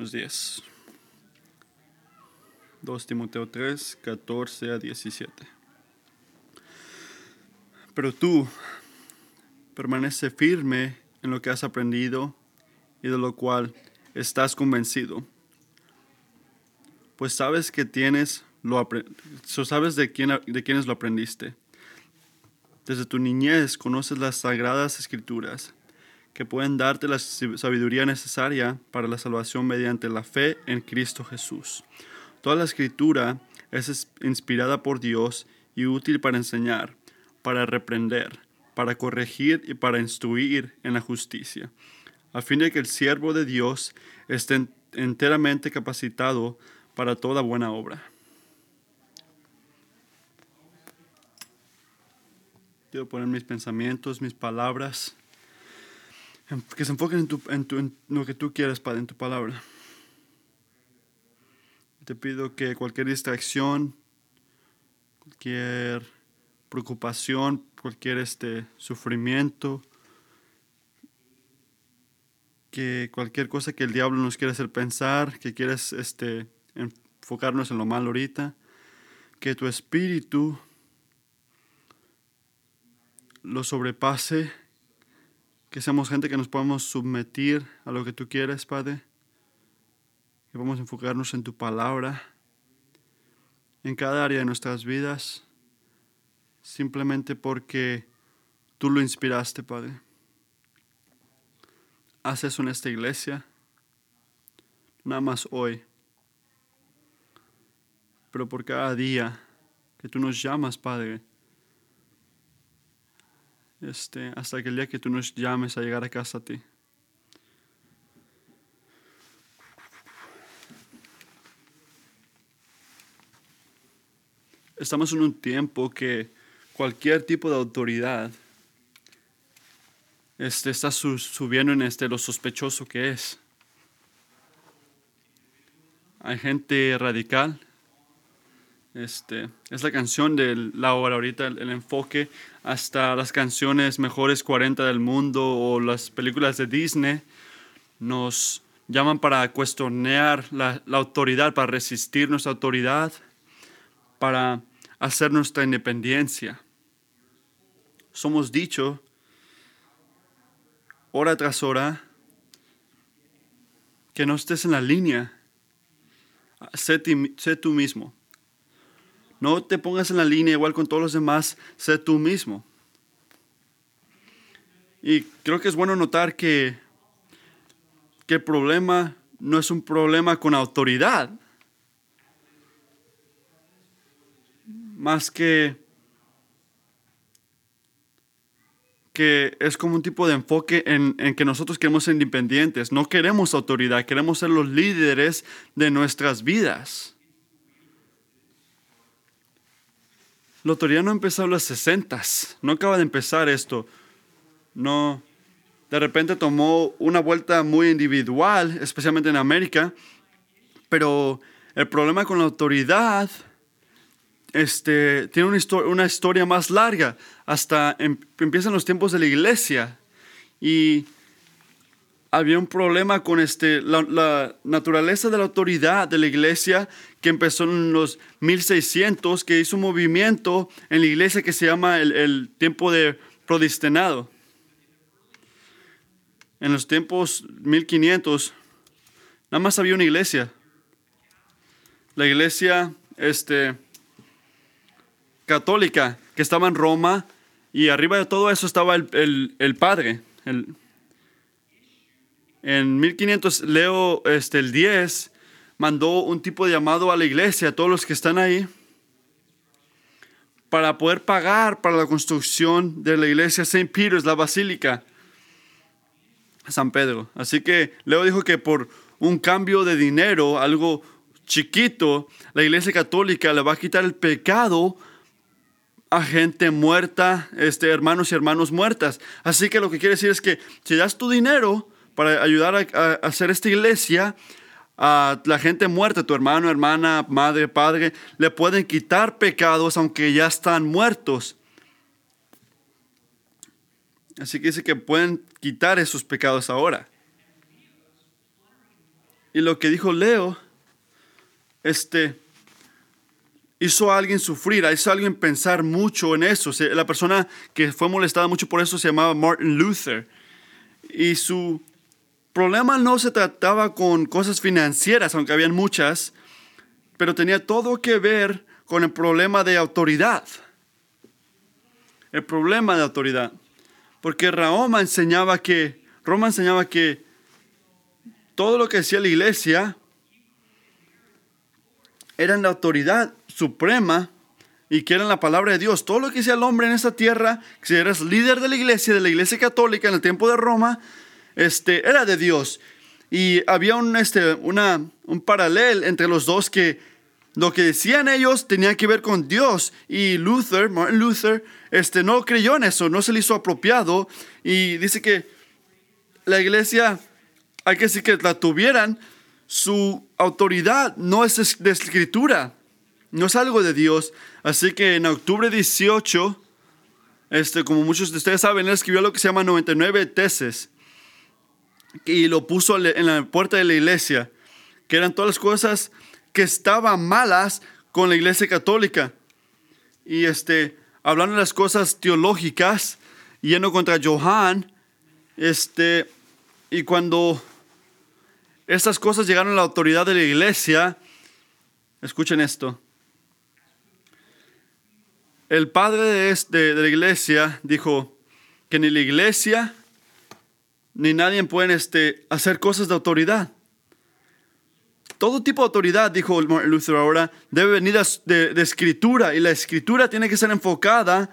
Buenos días. 2 Timoteo 3, 14 a 17. Pero tú permanece firme en lo que has aprendido y de lo cual estás convencido. Pues sabes que tienes lo sabes de quién de quiénes lo aprendiste. Desde tu niñez conoces las sagradas escrituras que pueden darte la sabiduría necesaria para la salvación mediante la fe en Cristo Jesús. Toda la escritura es inspirada por Dios y útil para enseñar, para reprender, para corregir y para instruir en la justicia, a fin de que el siervo de Dios esté enteramente capacitado para toda buena obra. Quiero poner mis pensamientos, mis palabras que se enfoquen en, lo que tú quieres, Padre, en tu palabra. Te pido que cualquier distracción, cualquier preocupación, cualquier este, sufrimiento, que cualquier cosa que el diablo nos quiera hacer pensar, que quieras este, enfocarnos en lo malo ahorita, que tu espíritu lo sobrepase que seamos gente que nos podamos someter a lo que tú quieres, Padre. Que podamos enfocarnos en tu palabra, en cada área de nuestras vidas, simplemente porque tú lo inspiraste, Padre. Haz eso en esta iglesia, nada más hoy, pero por cada día que tú nos llamas, Padre este, hasta que el día que tú nos llames a llegar a casa a ti. Estamos en un tiempo que cualquier tipo de autoridad este, está subiendo en este, lo sospechoso que es. Hay gente radical este, es la canción de la hora ahorita, el, enfoque hasta las canciones mejores 40 del mundo o las películas de Disney nos llaman para cuestionar la, la autoridad, para resistir nuestra autoridad, para hacer nuestra independencia. Somos dicho hora tras hora que no estés en la línea. Sé, sé tú mismo. No te pongas en la línea igual con todos los demás, sé tú mismo. Y creo que es bueno notar que, que el problema no es un problema con autoridad, más que que es como un tipo de enfoque en, en, que nosotros queremos ser independientes, no queremos autoridad, queremos ser los líderes de nuestras vidas. La autoridad no empezó en los 60, no acaba de empezar esto. No, de repente tomó una vuelta muy individual, especialmente en América, pero el problema con la autoridad este, tiene una, historia más larga, hasta em, empiezan los tiempos de la iglesia. Y había un problema con este, la, naturaleza de la autoridad de la iglesia que empezó en los 1600, que hizo un movimiento en la iglesia que se llama el, tiempo de prodistenado. En los tiempos 1500, nada más había una iglesia. La iglesia este, católica que estaba en Roma y arriba de todo eso estaba el, el padre, el, en 1500, Leo este, el 10 mandó un tipo de llamado a la iglesia, a todos los que están ahí, para poder pagar para la construcción de la iglesia St. Peter's, la basílica, San Pedro. Así que Leo dijo que por un cambio de dinero, algo chiquito, la iglesia católica le va a quitar el pecado a gente muerta, este, hermanos y hermanos muertas. Así que lo que quiere decir es que si das tu dinero, para ayudar a, hacer esta iglesia, a la gente muerta, tu hermano, hermana, madre, padre, le pueden quitar pecados aunque ya están muertos. Así que dice que pueden quitar esos pecados ahora. y lo que dijo Leo, este, hizo a alguien sufrir, hizo a alguien pensar mucho en eso. La persona que fue molestada mucho por eso se llamaba Martin Luther. Y su problema no se trataba con cosas financieras, aunque habían muchas, pero tenía todo que ver con el problema de autoridad. El problema de autoridad. Porque Roma enseñaba que, Roma enseñaba que todo lo que decía la iglesia era la autoridad suprema y que era la palabra de Dios. Todo lo que decía el hombre en esta tierra, si eras líder de la iglesia, de la iglesia católica en el tiempo de Roma, este, era de Dios. Y había un, este, una, un paralelo entre los dos que lo que decían ellos tenía que ver con Dios. Y Luther, Martin Luther, este, no creyó en eso, no se le hizo apropiado. Y dice que la iglesia, hay que decir que la tuvieran, su autoridad no es de escritura, no es algo de Dios. Así que en octubre 18, este, como muchos de ustedes saben, él escribió lo que se llama 99 tesis y lo puso en la puerta de la iglesia, que eran todas las cosas que estaban malas con la iglesia católica. Y este, hablando de las cosas teológicas, yendo contra Johann, este, y cuando estas cosas llegaron a la autoridad de la iglesia, escuchen esto. El padre de, este, de la iglesia dijo que ni la iglesia ni nadie puede este, hacer cosas de autoridad. Todo tipo de autoridad, dijo Luther ahora, debe venir de, escritura y la escritura tiene que ser enfocada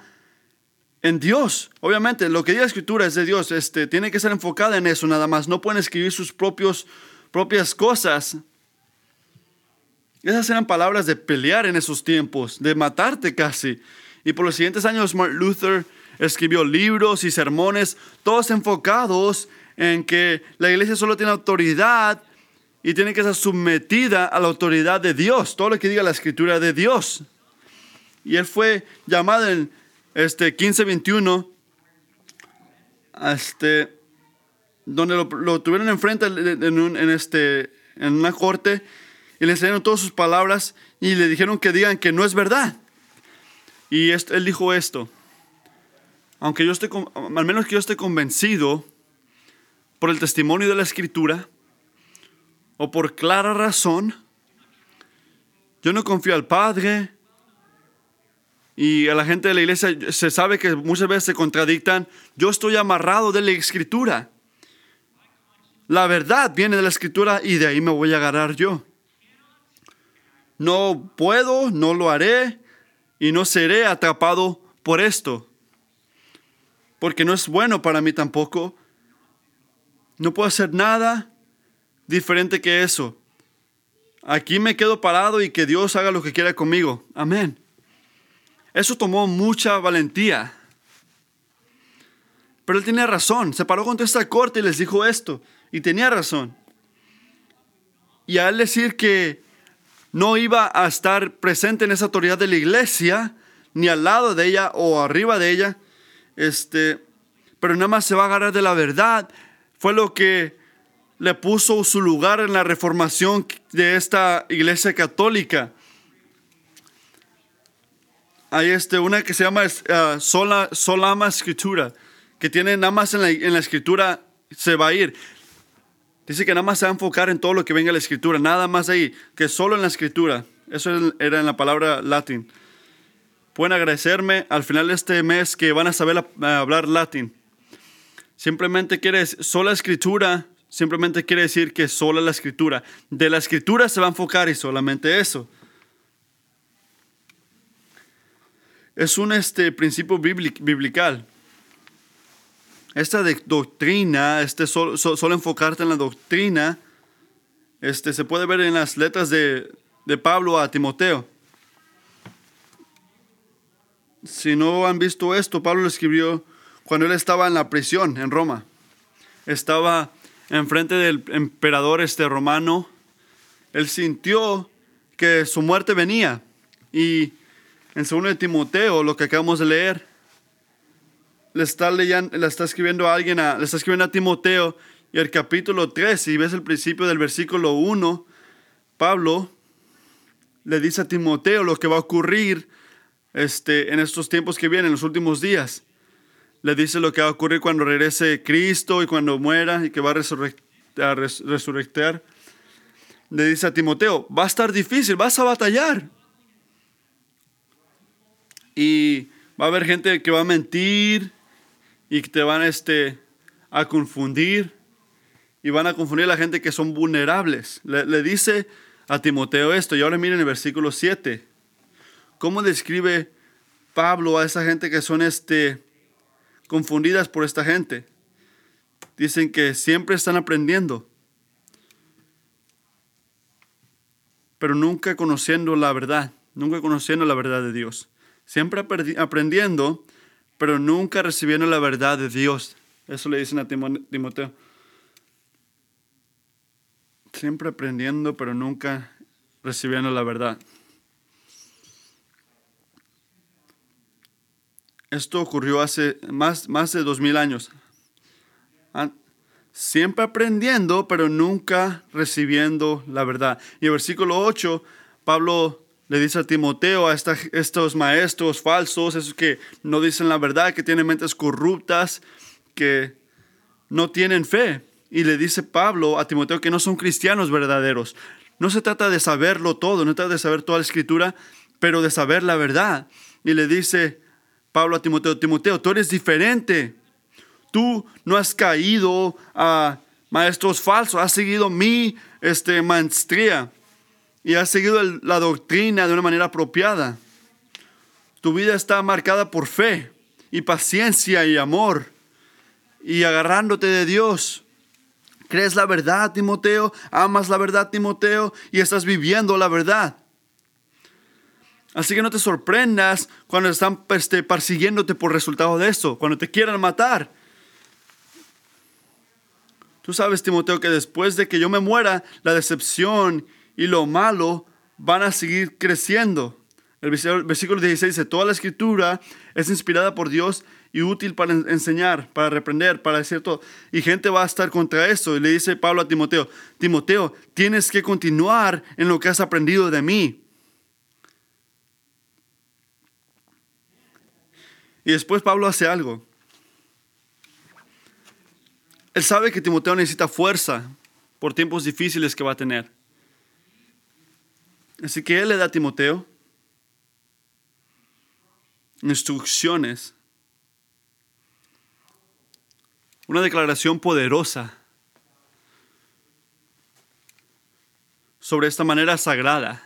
en Dios. Obviamente, lo que diga la escritura es de Dios, este, tiene que ser enfocada en eso nada más. No pueden escribir sus propios, propias cosas. Esas eran palabras de pelear en esos tiempos, de matarte casi. Y por los siguientes años, Martin Luther escribió libros y sermones, todos enfocados en que la iglesia solo tiene autoridad y tiene que ser sometida a la autoridad de Dios, todo lo que diga la escritura de Dios. Y él fue llamado en este 1521, este, donde lo, tuvieron enfrente en, este, en una corte y le enseñaron todas sus palabras y le dijeron que digan que no es verdad. Y él dijo esto, aunque yo esté, al menos que yo esté convencido por el testimonio de la escritura o por clara razón, yo no confío al Padre y a la gente de la iglesia se sabe que muchas veces se contradictan. Yo estoy amarrado de la escritura. La verdad viene de la escritura y de ahí me voy a agarrar yo. No puedo, no lo haré y no seré atrapado por esto. Porque no es bueno para mí tampoco no puedo hacer nada diferente que eso. Aquí me quedo parado y que Dios haga lo que quiera conmigo. Amén. Eso tomó mucha valentía. Pero él tenía razón. Se paró contra esta corte y les dijo esto. Y tenía razón. Y al decir que no iba a estar presente en esa autoridad de la iglesia, ni al lado de ella o arriba de ella, este, pero nada más se va a agarrar de la verdad, fue lo que le puso su lugar en la reformación de esta iglesia católica. Hay este, una que se llama uh, sola, Solama Escritura, que tiene nada más en la, escritura se va a ir. Dice que nada más se va a enfocar en todo lo que venga en la escritura, nada más ahí, que solo en la escritura. Eso era en la palabra latín. Pueden agradecerme al final de este mes que van a saber hablar latín. Simplemente quiere sola escritura, simplemente quiere decir que sola la escritura. De la escritura se va a enfocar y solamente eso. Es un este, principio biblical. Esta doctrina, este solo, solo, enfocarte en la doctrina, este, se puede ver en las letras de, de Pablo a Timoteo. Si no han visto esto, Pablo le escribió cuando él estaba en la prisión en Roma. Estaba enfrente del emperador este romano. Él sintió que su muerte venía. Y en 2 de Timoteo, lo que acabamos de leer, le está, leyendo, le está escribiendo a alguien, le está escribiendo a Timoteo Y el capítulo 3, si ves el principio del versículo 1, Pablo le dice a Timoteo lo que va a ocurrir este, en estos tiempos que vienen, en los últimos días. Le dice lo que va a ocurrir cuando regrese Cristo y cuando muera y que va a, resurrectar. Le dice a Timoteo, va a estar difícil, vas a batallar. Y va a haber gente que va a mentir y que te van este, a confundir. Y van a confundir a la gente que son vulnerables. Le, le dice a Timoteo esto. Y ahora miren el versículo 7. ¿Cómo describe Pablo a esa gente que son este, confundidas por esta gente? Dicen que siempre están aprendiendo, pero nunca conociendo la verdad, nunca conociendo la verdad de Dios. Siempre aprendiendo, pero nunca recibiendo la verdad de Dios. Eso le dicen a Timoteo. Siempre aprendiendo, pero nunca recibiendo la verdad. Esto ocurrió hace más, más de dos mil años. Siempre aprendiendo, pero nunca recibiendo la verdad. Y el versículo 8, Pablo le dice a Timoteo, a estos maestros falsos, esos que no dicen la verdad, que tienen mentes corruptas, que no tienen fe. Y le dice Pablo a Timoteo que no son cristianos verdaderos. No se trata de saberlo todo, no se trata de saber toda la escritura, pero de saber la verdad. Y le dice Pablo a Timoteo, Timoteo, tú eres diferente. Tú no has caído a maestros falsos, has seguido mi este, maestría y has seguido la doctrina de una manera apropiada. Tu vida está marcada por fe y paciencia y amor y agarrándote de Dios. ¿Crees la verdad, Timoteo? ¿Amas la verdad, Timoteo? Y estás viviendo la verdad. Así que no te sorprendas cuando están este, persiguiéndote por resultado de eso, cuando te quieran matar. Tú sabes, Timoteo, que después de que yo me muera, la decepción y lo malo van a seguir creciendo. El versículo 16 dice, toda la escritura es inspirada por Dios y útil para enseñar, para reprender, para decir todo. Y gente va a estar contra eso. Y le dice Pablo a Timoteo, Timoteo, tienes que continuar en lo que has aprendido de mí. Y después Pablo hace algo. Él sabe que Timoteo necesita fuerza por tiempos difíciles que va a tener. Así que él le da a Timoteo instrucciones una declaración poderosa sobre esta manera sagrada,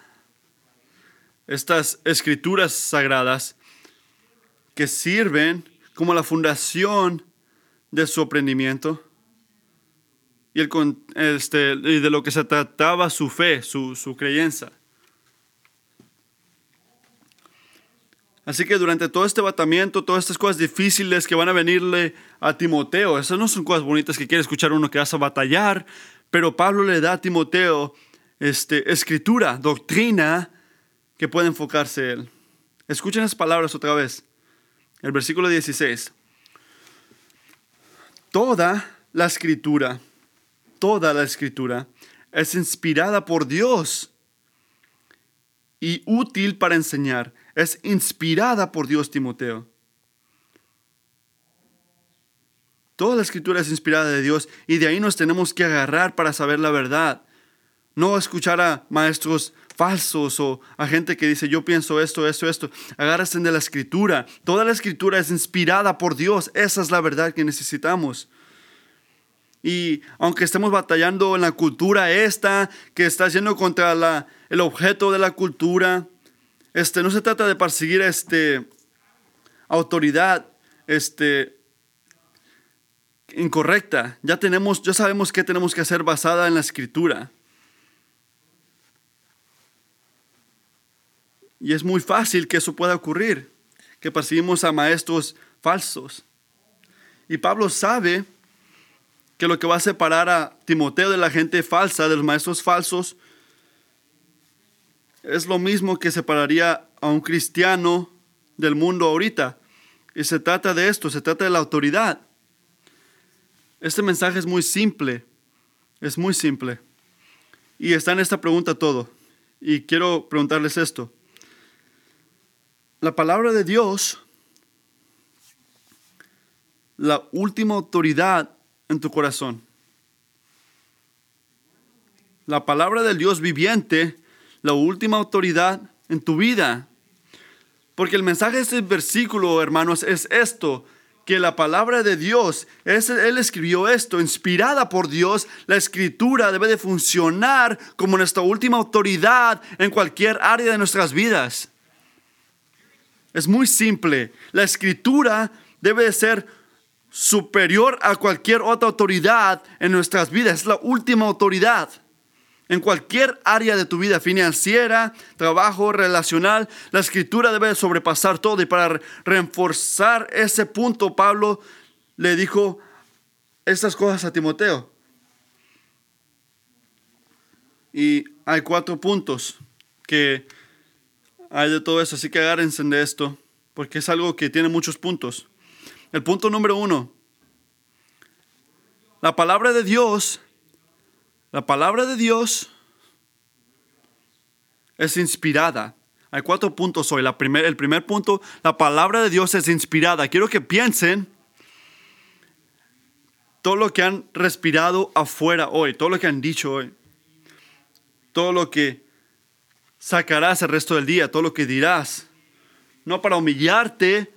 estas escrituras sagradas que sirven como la fundación de su aprendimiento y, el, este, y de lo que se trataba su fe, su, su creencia. Así que durante todo este batamiento, todas estas cosas difíciles que van a venirle a Timoteo, esas no son cosas bonitas que quiere escuchar uno que vas a batallar, pero Pablo le da a Timoteo este, escritura, doctrina que puede enfocarse él. Escuchen esas palabras otra vez. El versículo 16. Toda la escritura, toda la escritura es inspirada por Dios y útil para enseñar es inspirada por Dios, Timoteo. Toda la escritura es inspirada de Dios y de ahí nos tenemos que agarrar para saber la verdad. No escuchar a maestros falsos o a gente que dice yo pienso esto, esto, esto. Agárrense de la escritura. Toda la escritura es inspirada por Dios. Esa es la verdad que necesitamos. Y aunque estemos batallando en la cultura esta, que está yendo contra la, el objeto de la cultura, este, no se trata de perseguir este, autoridad este, incorrecta. Ya, tenemos, ya sabemos qué tenemos que hacer basada en la escritura. Y es muy fácil que eso pueda ocurrir, que perseguimos a maestros falsos. Y Pablo sabe que lo que va a separar a Timoteo de la gente falsa, de los maestros falsos, es lo mismo que separaría a un cristiano del mundo ahorita. Y se trata de esto, se trata de la autoridad. Este mensaje es muy simple, es muy simple. Y está en esta pregunta todo. Y quiero preguntarles esto. La palabra de Dios, la última autoridad en tu corazón. La palabra del Dios viviente, la última autoridad en tu vida. Porque el mensaje de este versículo, hermanos, es esto que la palabra de Dios, Él escribió esto, inspirada por Dios, la escritura debe de funcionar como nuestra última autoridad en cualquier área de nuestras vidas. Es muy simple, la escritura debe de ser superior a cualquier otra autoridad en nuestras vidas, es la última autoridad en cualquier área de tu vida financiera, trabajo, relacional, la escritura debe sobrepasar todo. Y para reforzar ese punto, Pablo le dijo estas cosas a Timoteo. Y hay cuatro puntos que hay de todo eso, así que agárrense de esto, porque es algo que tiene muchos puntos. El punto número uno, la palabra de Dios la palabra de Dios es inspirada. Hay cuatro puntos hoy. La el primer punto, la palabra de Dios es inspirada. Quiero que piensen todo lo que han respirado afuera hoy, todo lo que han dicho hoy, todo lo que sacarás el resto del día, todo lo que dirás. No para humillarte,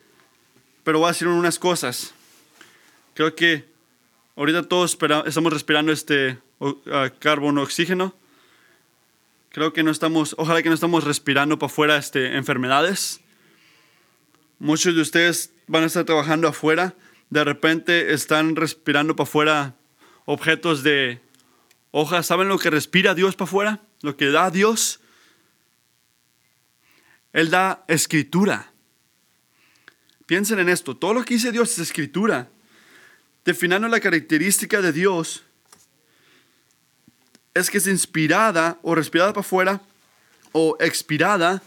pero voy a decir unas cosas. Creo que ahorita todos estamos respirando este carbono, oxígeno. Creo que no estamos, ojalá que no estamos respirando para afuera este, enfermedades. Muchos de ustedes van a estar trabajando afuera, de repente están respirando para afuera objetos de hojas. ¿Saben lo que respira Dios para afuera? Lo que da Dios. Él da escritura. Piensen en esto, todo lo que dice Dios es escritura. Definiendo la característica de Dios es que es inspirada o respirada para afuera o expirada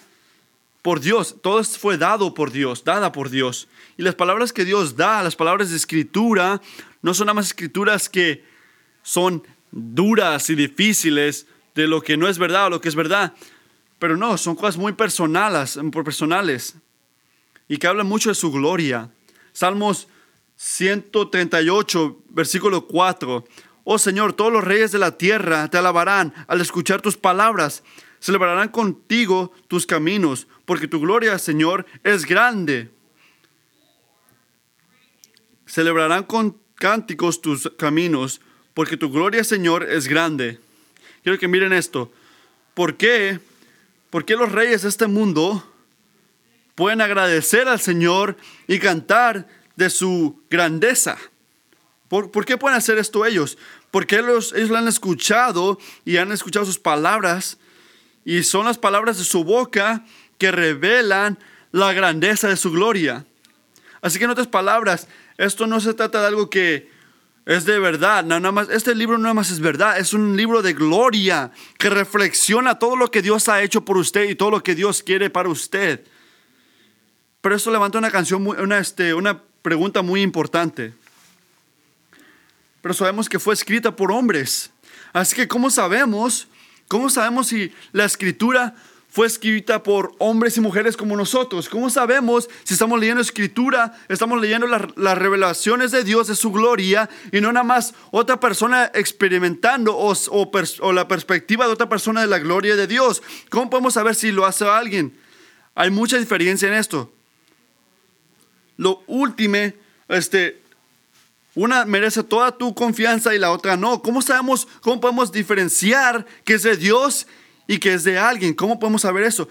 por Dios. Todo fue dado por Dios, dada por Dios. Y las palabras que Dios da, las palabras de escritura, no son nada más escrituras que son duras y difíciles de lo que no es verdad o lo que es verdad. Pero no, son cosas muy personales, personales y que hablan mucho de su gloria. Salmos 138, versículo 4. Oh Señor, todos los reyes de la tierra te alabarán al escuchar tus palabras. Celebrarán contigo tus caminos, porque tu gloria, Señor, es grande. Celebrarán con cánticos tus caminos, porque tu gloria, Señor, es grande. Quiero que miren esto. ¿Por qué? ¿Por qué los reyes de este mundo pueden agradecer al Señor y cantar de su grandeza? ¿Por, ¿Por, qué pueden hacer esto ellos? porque ellos, ellos lo han escuchado y han escuchado sus palabras y son las palabras de su boca que revelan la grandeza de su gloria. Así que en otras palabras, esto no se trata de algo que es de verdad, nada más, este libro nada más es verdad, es un libro de gloria que reflexiona todo lo que Dios ha hecho por usted y todo lo que Dios quiere para usted. Pero esto levanta una canción, una, este, una pregunta muy importante pero sabemos que fue escrita por hombres. Así que, ¿cómo sabemos? ¿Cómo sabemos si la escritura fue escrita por hombres y mujeres como nosotros? ¿Cómo sabemos si estamos leyendo escritura, estamos leyendo las revelaciones de Dios, de su gloria, y no nada más otra persona experimentando o, o la perspectiva de otra persona de la gloria de Dios? ¿Cómo podemos saber si lo hace alguien? Hay mucha diferencia en esto. Lo último, este, una merece toda tu confianza y la otra no. ¿Cómo sabemos, cómo podemos diferenciar que es de Dios y que es de alguien? ¿Cómo podemos saber eso?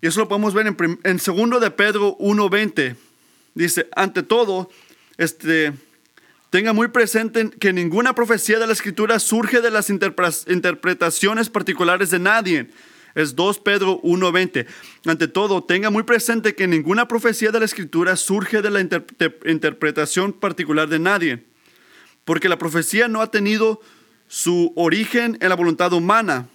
Y eso lo podemos ver en, en segundo de Pedro 1.20. Dice, ante todo, este, tenga muy presente que ninguna profecía de la escritura surge de las interpretaciones particulares de nadie es 2 Pedro 1.20. Ante todo, tenga muy presente que ninguna profecía de la Escritura surge de la interpretación particular de nadie, porque la profecía no ha tenido su origen en la voluntad humana,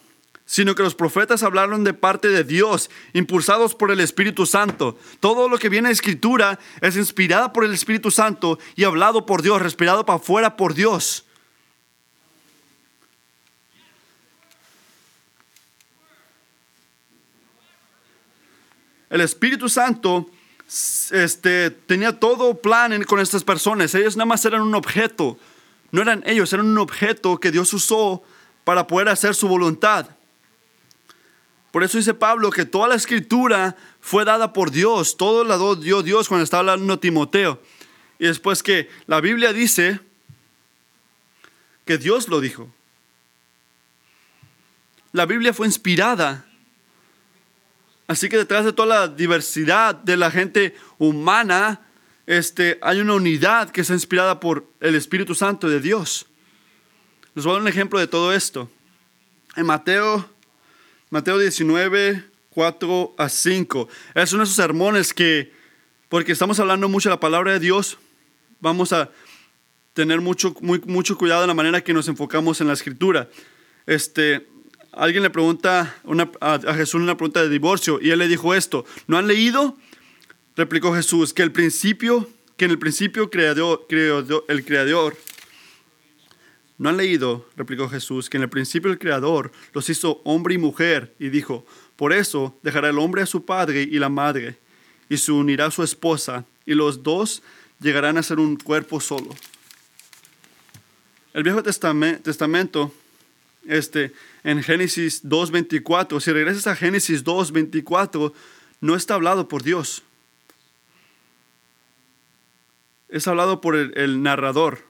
sino que los profetas hablaron de parte de Dios, impulsados por el Espíritu Santo. Todo lo que viene de Escritura es inspirada por el Espíritu Santo y hablado por Dios, respirado para afuera por Dios. El Espíritu Santo este, tenía todo plan con estas personas. Ellos nada más eran un objeto. No eran ellos, eran un objeto que Dios usó para poder hacer su voluntad. Por eso dice Pablo que toda la escritura fue dada por Dios. Todo la dio Dios cuando estaba hablando a Timoteo. Y después que la Biblia dice que Dios lo dijo. La Biblia fue inspirada Así que detrás de toda la diversidad de la gente humana, este, hay una unidad que está inspirada por el Espíritu Santo de Dios. Les voy a dar un ejemplo de todo esto. En Mateo, Mateo 19, 4 a 5. Es uno de esos sermones que, porque estamos hablando mucho de la palabra de Dios, vamos a tener mucho, mucho cuidado en la manera que nos enfocamos en la escritura. Este, alguien le pregunta a, Jesús una pregunta de divorcio y él le dijo esto, ¿no han leído? Replicó Jesús, que el principio, que en el principio creador, el creador, ¿no han leído? Replicó Jesús, que en el principio el creador los hizo hombre y mujer y dijo, por eso dejará el hombre a su padre y la madre y se unirá a su esposa y los dos llegarán a ser un cuerpo solo. El Viejo Testamento este, en Génesis 2.24. Si regresas a Génesis 2.24, no está hablado por Dios. Es hablado por el, narrador,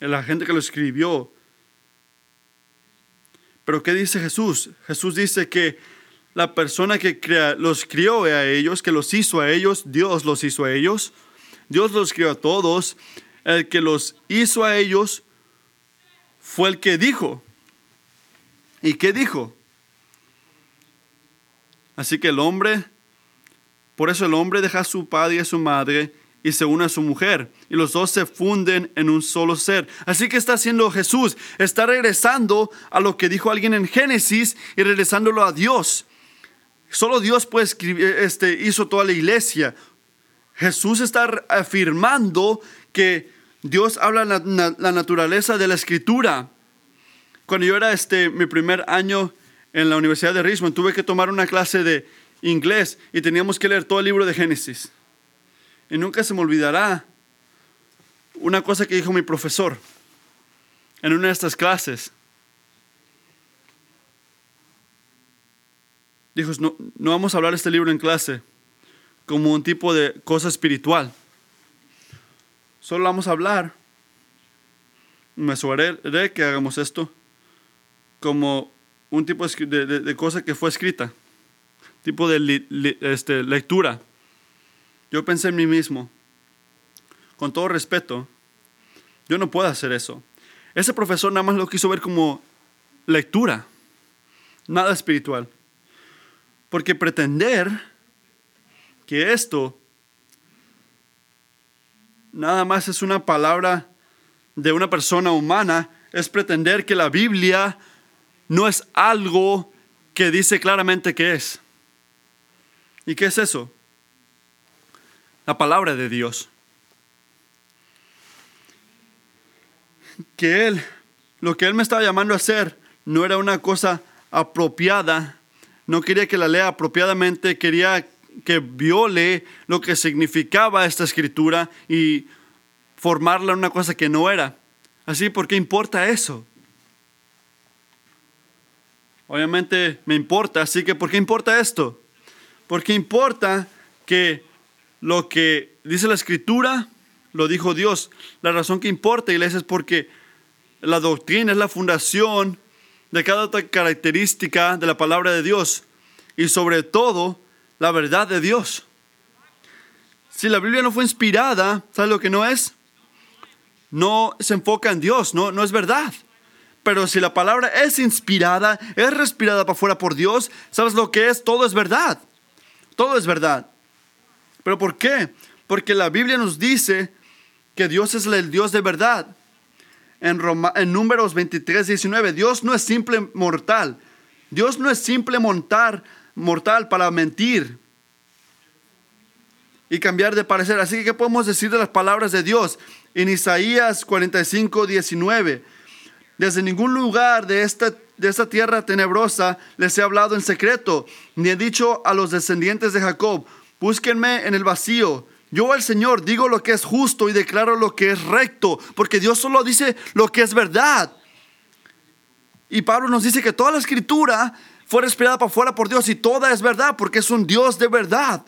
la gente que lo escribió. Pero ¿qué dice Jesús? Jesús dice que la persona que los crió a ellos, que los hizo a ellos, Dios los hizo a ellos. Dios los crió a todos. El que los hizo a ellos fue el que dijo, ¿Y qué dijo? Así que el hombre, por eso el hombre deja a su padre y a su madre y se une a su mujer. Y los dos se funden en un solo ser. Así que está haciendo Jesús. Está regresando a lo que dijo alguien en Génesis y regresándolo a Dios. Solo Dios puede escribir, este, hizo toda la iglesia. Jesús está afirmando que Dios habla la, la naturaleza de la escritura. Cuando yo era este, mi primer año en la Universidad de Richmond, tuve que tomar una clase de inglés y teníamos que leer todo el libro de Génesis. Y nunca se me olvidará una cosa que dijo mi profesor en una de estas clases. Dijo, no, no vamos a hablar este libro en clase como un tipo de cosa espiritual. Solo vamos a hablar. Me aseguraré que hagamos esto como un tipo de, cosa que fue escrita, tipo de este, lectura. Yo pensé en mí mismo, con todo respeto, yo no puedo hacer eso. Ese profesor nada más lo quiso ver como lectura, nada espiritual. Porque pretender que esto nada más es una palabra de una persona humana es pretender que la Biblia no es algo que dice claramente que es. ¿Y qué es eso? La palabra de Dios. Que Él, lo que Él me estaba llamando a hacer, no era una cosa apropiada. No quería que la lea apropiadamente, quería que viole lo que significaba esta escritura y formarla en una cosa que no era. Así, ¿por qué importa eso? Obviamente me importa, así que ¿por qué importa esto? Porque importa que lo que dice la escritura lo dijo Dios. La razón que importa, iglesia, es porque la doctrina es la fundación de cada otra característica de la palabra de Dios y sobre todo la verdad de Dios. Si la Biblia no fue inspirada, ¿sabes lo que no es? No se enfoca en Dios, no, no es verdad. Pero si la palabra es inspirada, es respirada para afuera por Dios, ¿sabes lo que es? Todo es verdad. Todo es verdad. ¿Pero por qué? Porque la Biblia nos dice que Dios es el Dios de verdad. En, en Números 23, 19, Dios no es simple mortal. Dios no es simple montar, mortal para mentir y cambiar de parecer. Así que, ¿qué podemos decir de las palabras de Dios? En Isaías 45, 19. Desde ningún lugar de esta, de esta tierra tenebrosa les he hablado en secreto, ni he dicho a los descendientes de Jacob, búsquenme en el vacío. Yo al Señor digo lo que es justo y declaro lo que es recto, porque Dios solo dice lo que es verdad. Y Pablo nos dice que toda la escritura fue respirada para afuera por Dios y toda es verdad, porque es un Dios de verdad.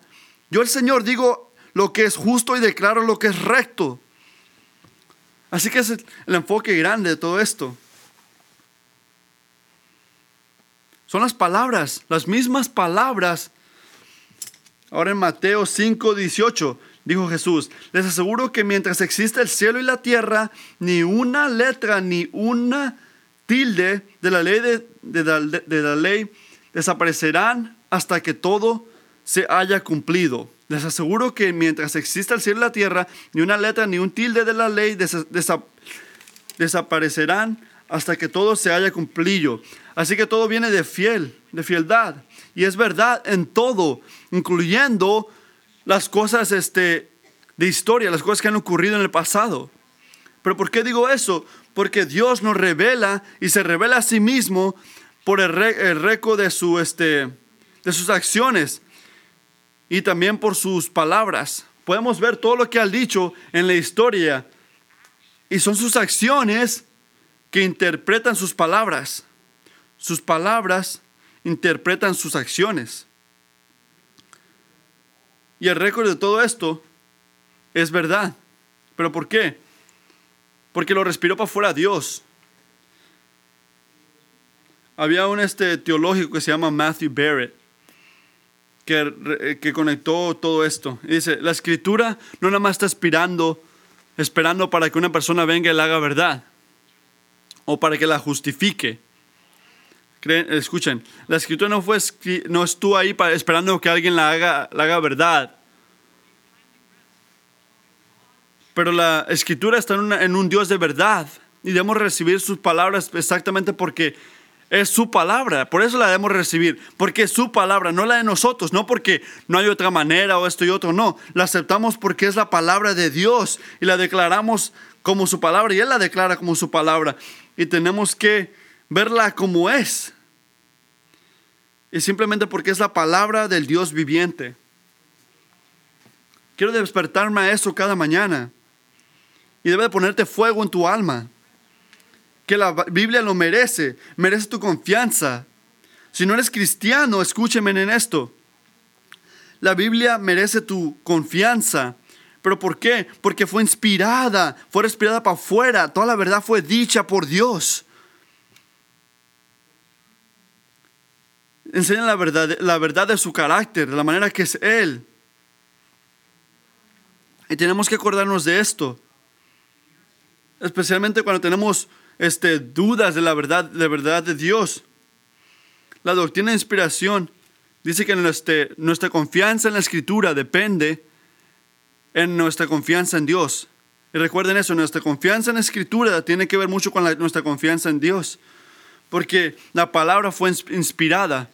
Yo el Señor digo lo que es justo y declaro lo que es recto. Así que es el, enfoque grande de todo esto. Son las palabras, las mismas palabras. Ahora en Mateo 5, 18 dijo Jesús, les aseguro que mientras existe el cielo y la tierra, ni una letra ni una tilde de la ley, de, la, ley desaparecerán hasta que todo se haya cumplido. Les aseguro que mientras exista el cielo y la tierra, ni una letra ni un tilde de la ley desaparecerán hasta que todo se haya cumplido. Así que todo viene de fiel, de fieldad. Y es verdad en todo, incluyendo las cosas este, de historia, las cosas que han ocurrido en el pasado. Pero ¿por qué digo eso? Porque Dios nos revela y se revela a sí mismo por el, récord de, su, este, de sus acciones y también por sus palabras. Podemos ver todo lo que ha dicho en la historia y son sus acciones que interpretan sus palabras. Sus palabras interpretan sus acciones. Y el récord de todo esto es verdad. ¿Pero por qué? Porque lo respiró para afuera Dios. Había un este, teológico que se llama Matthew Barrett que, conectó todo esto. dice, la escritura no nada más está esperando para que una persona venga y la haga verdad o para que la justifique. Escuchen, la escritura no, fue, no estuvo ahí para, esperando que alguien la haga, la haga verdad. Pero la escritura está en, en un Dios de verdad y debemos recibir sus palabras exactamente porque es su palabra, por eso la debemos recibir, porque es su palabra, no la de nosotros, no porque no hay otra manera o esto y otro, no, la aceptamos porque es la palabra de Dios y la declaramos como su palabra y Él la declara como su palabra y tenemos que verla como es. Y simplemente porque es la palabra del Dios viviente. Quiero despertarme a eso cada mañana y debe ponerte fuego en tu alma que la Biblia lo merece, merece tu confianza. Si no eres cristiano, escúcheme en esto. La Biblia merece tu confianza. ¿Pero por qué? Porque fue inspirada, fue respirada para afuera. Toda la verdad fue dicha por Dios. Enseña la verdad, la verdad de su carácter, de la manera que es Él. Y tenemos que acordarnos de esto. Especialmente cuando tenemos este, dudas de la verdad, de verdad de Dios. La doctrina de inspiración dice que nuestra, confianza en la escritura depende en nuestra confianza en Dios. Y recuerden eso, nuestra confianza en la escritura tiene que ver mucho con nuestra confianza en Dios. Porque la palabra fue inspirada.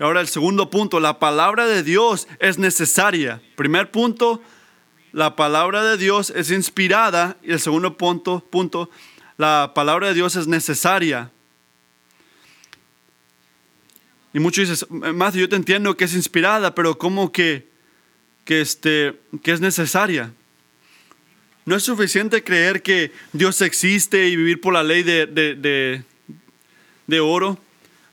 Ahora el segundo punto, la palabra de Dios es necesaria. Primer punto, la palabra de Dios es inspirada. Y el segundo punto, punto la palabra de Dios es necesaria. Y muchos dicen, Matthew, yo te entiendo que es inspirada, pero ¿cómo que, que, este, que es necesaria? No es suficiente creer que Dios existe y vivir por la ley de, de, de, oro.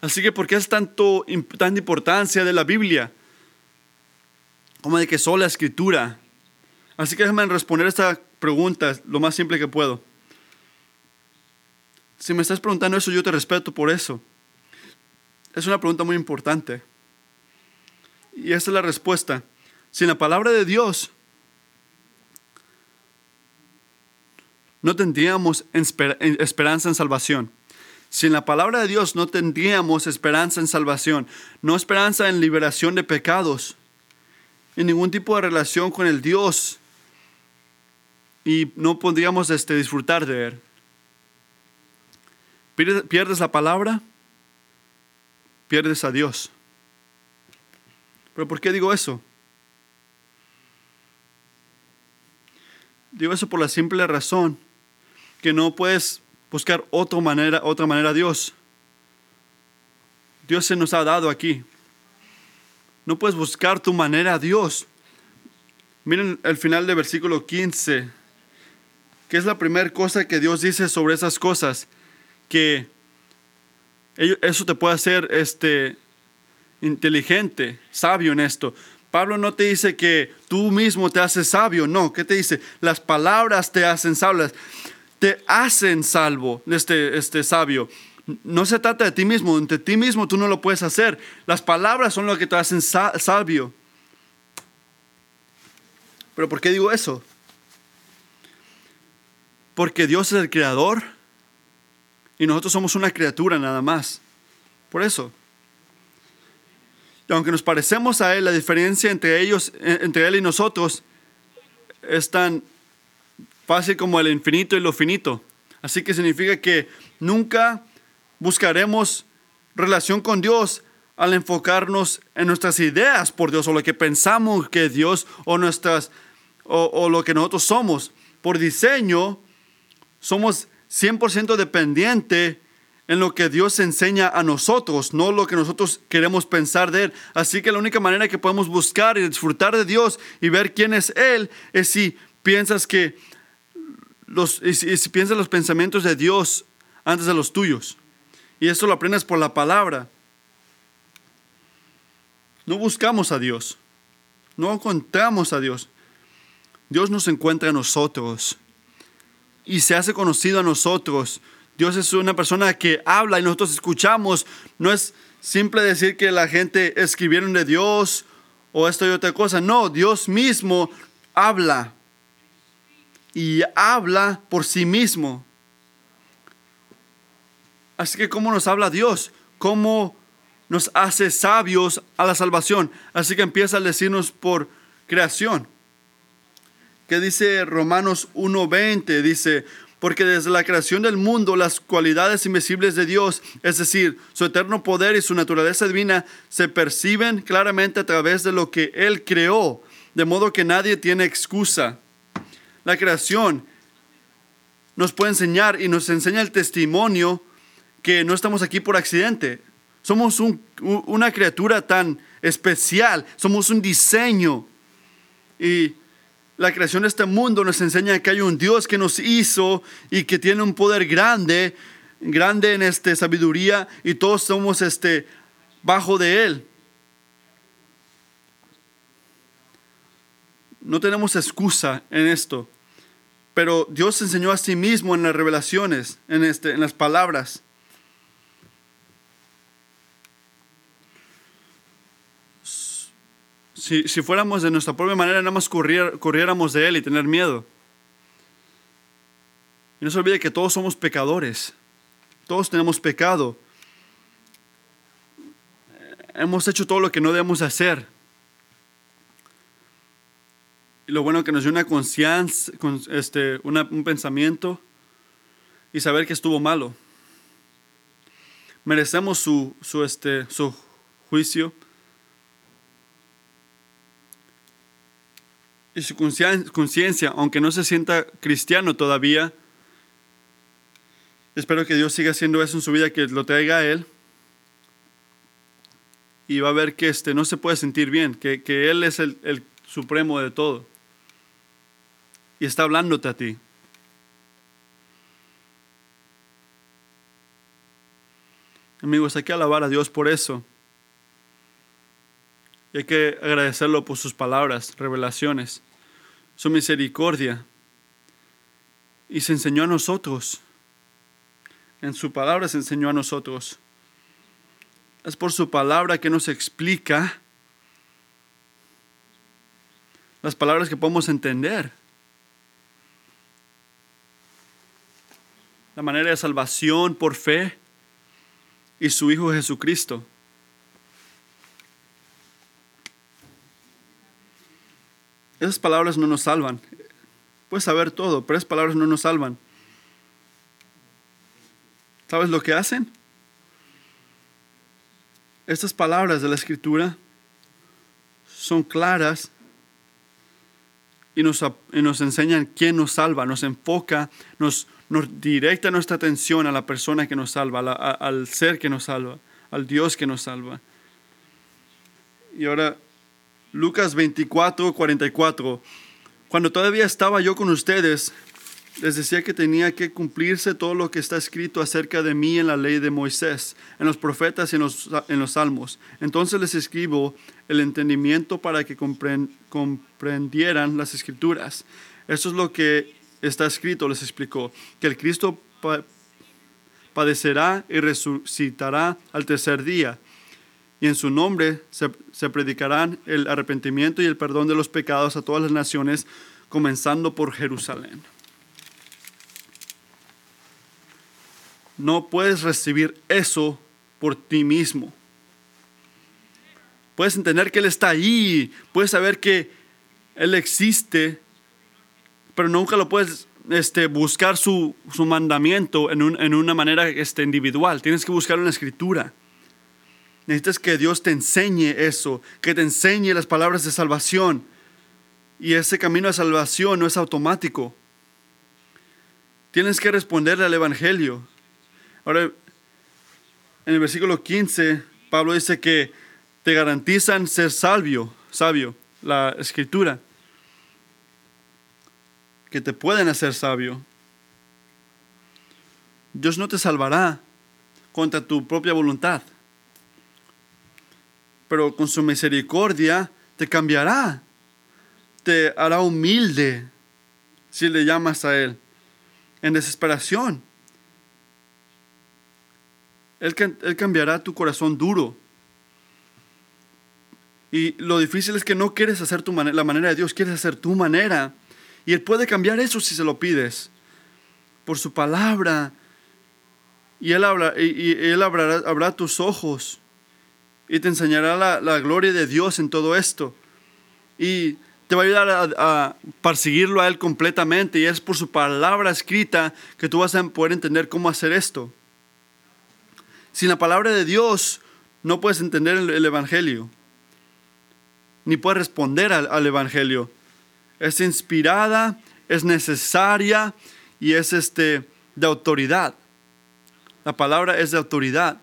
Así que, ¿por qué es tanto, tanta importancia de la Biblia? Como de que solo la escritura. Así que déjame responder esta pregunta lo más simple que puedo. Si me estás preguntando eso, yo te respeto por eso. Es una pregunta muy importante. Y esa es la respuesta. Sin la palabra de Dios, no tendríamos esperanza en salvación. Sin la palabra de Dios no tendríamos esperanza en salvación, no esperanza en liberación de pecados, en ningún tipo de relación con el Dios y no podríamos este, disfrutar de Él pierdes la palabra, pierdes a Dios. ¿Pero por qué digo eso? Digo eso por la simple razón que no puedes buscar otra manera, otra manera a Dios. Dios se nos ha dado aquí. No puedes buscar tu manera a Dios. Miren el final del versículo 15, que es la primera cosa que Dios dice sobre esas cosas, que eso te puede hacer este, inteligente, sabio en esto. Pablo no te dice que tú mismo te haces sabio, no, ¿qué te dice? Las palabras te hacen sabias, te hacen salvo, este, este sabio. No se trata de ti mismo, de ti mismo tú no lo puedes hacer. Las palabras son lo que te hacen sabio. ¿Pero por qué digo eso? Porque Dios es el creador y nosotros somos una criatura nada más. Por eso. Y aunque nos parecemos a Él, la diferencia entre ellos, entre Él y nosotros, es tan fácil como el infinito y lo finito. Así que significa que nunca buscaremos relación con Dios al enfocarnos en nuestras ideas por Dios o lo que pensamos que Dios o nuestras o, o lo que nosotros somos. Por diseño somos 100% dependiente en lo que Dios enseña a nosotros, no lo que nosotros queremos pensar de Él. Así que la única manera que podemos buscar y disfrutar de Dios y ver quién es Él es si piensas que los, si piensas los pensamientos de Dios antes de los tuyos. Y eso lo aprendes por la palabra. No buscamos a Dios. No encontramos a Dios. Dios nos encuentra a nosotros y se hace conocido a nosotros Dios es una persona que habla y nosotros escuchamos. No es simple decir que la gente escribieron de Dios o esto y otra cosa. No, Dios mismo habla. Y habla por sí mismo. Así que ¿cómo nos habla Dios? ¿Cómo nos hace sabios a la salvación? Así que empieza a decirnos por creación. ¿Qué dice Romanos 1.20? Dice, porque desde la creación del mundo las cualidades invisibles de Dios, es decir, su eterno poder y su naturaleza divina, se perciben claramente a través de lo que Él creó, de modo que nadie tiene excusa. La creación nos puede enseñar y nos enseña el testimonio que no estamos aquí por accidente. Somos una criatura tan especial, somos un diseño. Y la creación de este mundo nos enseña que hay un Dios que nos hizo y que tiene un poder grande, grande en este sabiduría y todos somos este bajo de él. No tenemos excusa en esto, pero Dios enseñó a sí mismo en las revelaciones, en este en las palabras. si, fuéramos de nuestra propia manera, nada más corriéramos de Él y tener miedo. Y no se olvide que todos somos pecadores. Todos tenemos pecado. Hemos hecho todo lo que no debemos hacer. Y lo bueno que nos dio una conciencia, este, un pensamiento y saber que estuvo malo. Merecemos su, su, este, su juicio y su conciencia, aunque no se sienta cristiano todavía, espero que Dios siga haciendo eso en su vida, que lo traiga a Él. Y va a ver que este, no se puede sentir bien, que, que Él es el, el supremo de todo. Y está hablándote a ti. Amigos, hay que alabar a Dios por eso. Y hay que agradecerlo por sus palabras, revelaciones su misericordia. Y se enseñó a nosotros. En su palabra se enseñó a nosotros. Es por su palabra que nos explica las palabras que podemos entender. La manera de salvación por fe y su Hijo Jesucristo. Esas palabras no nos salvan. Puedes saber todo, pero esas palabras no nos salvan. ¿Sabes lo que hacen? estas palabras de la escritura son claras y nos, y nos enseñan quién nos salva, nos enfoca, nos, nos directa nuestra atención a la persona que nos salva, al ser que nos salva, al Dios que nos salva. Y ahora, Lucas 24, 44. Cuando todavía estaba yo con ustedes, les decía que tenía que cumplirse todo lo que está escrito acerca de mí en la ley de Moisés, en los profetas y en los, en los salmos. Entonces les escribo el entendimiento para que compren- comprendieran las escrituras. Eso es lo que está escrito, les explicó, que el Cristo pa- padecerá y resucitará al tercer día. Y en su nombre se, se predicarán el arrepentimiento y el perdón de los pecados a todas las naciones, comenzando por Jerusalén. No puedes recibir eso por ti mismo. Puedes entender que Él está ahí, puedes saber que Él existe, pero nunca lo puedes este, buscar su, su mandamiento en, un- en una manera este, individual. Tienes que buscarlo en la escritura. Necesitas que Dios te enseñe eso, que te enseñe las palabras de salvación. Y ese camino de salvación no es automático. Tienes que responderle al Evangelio. Ahora, en el versículo 15, Pablo dice que te garantizan ser sabio, sabio, la escritura, que te pueden hacer sabio. Dios no te salvará contra tu propia voluntad, pero con su misericordia te cambiará, te hará humilde si le llamas a Él, en desesperación. Él, cambiará tu corazón duro. Y lo difícil es que no quieres hacer la manera de Dios, quieres hacer tu manera. Y Él puede cambiar eso si se lo pides. Por su palabra. Y Él, habla, tus ojos. Y te enseñará la, gloria de Dios en todo esto. Y te va a ayudar a, perseguirlo a Él completamente. Y es por su palabra escrita que tú vas a poder entender cómo hacer esto. Sin la palabra de Dios no puedes entender el, el Evangelio, ni puedes responder al Evangelio. Es inspirada, es necesaria y es este, de autoridad. La palabra es de autoridad.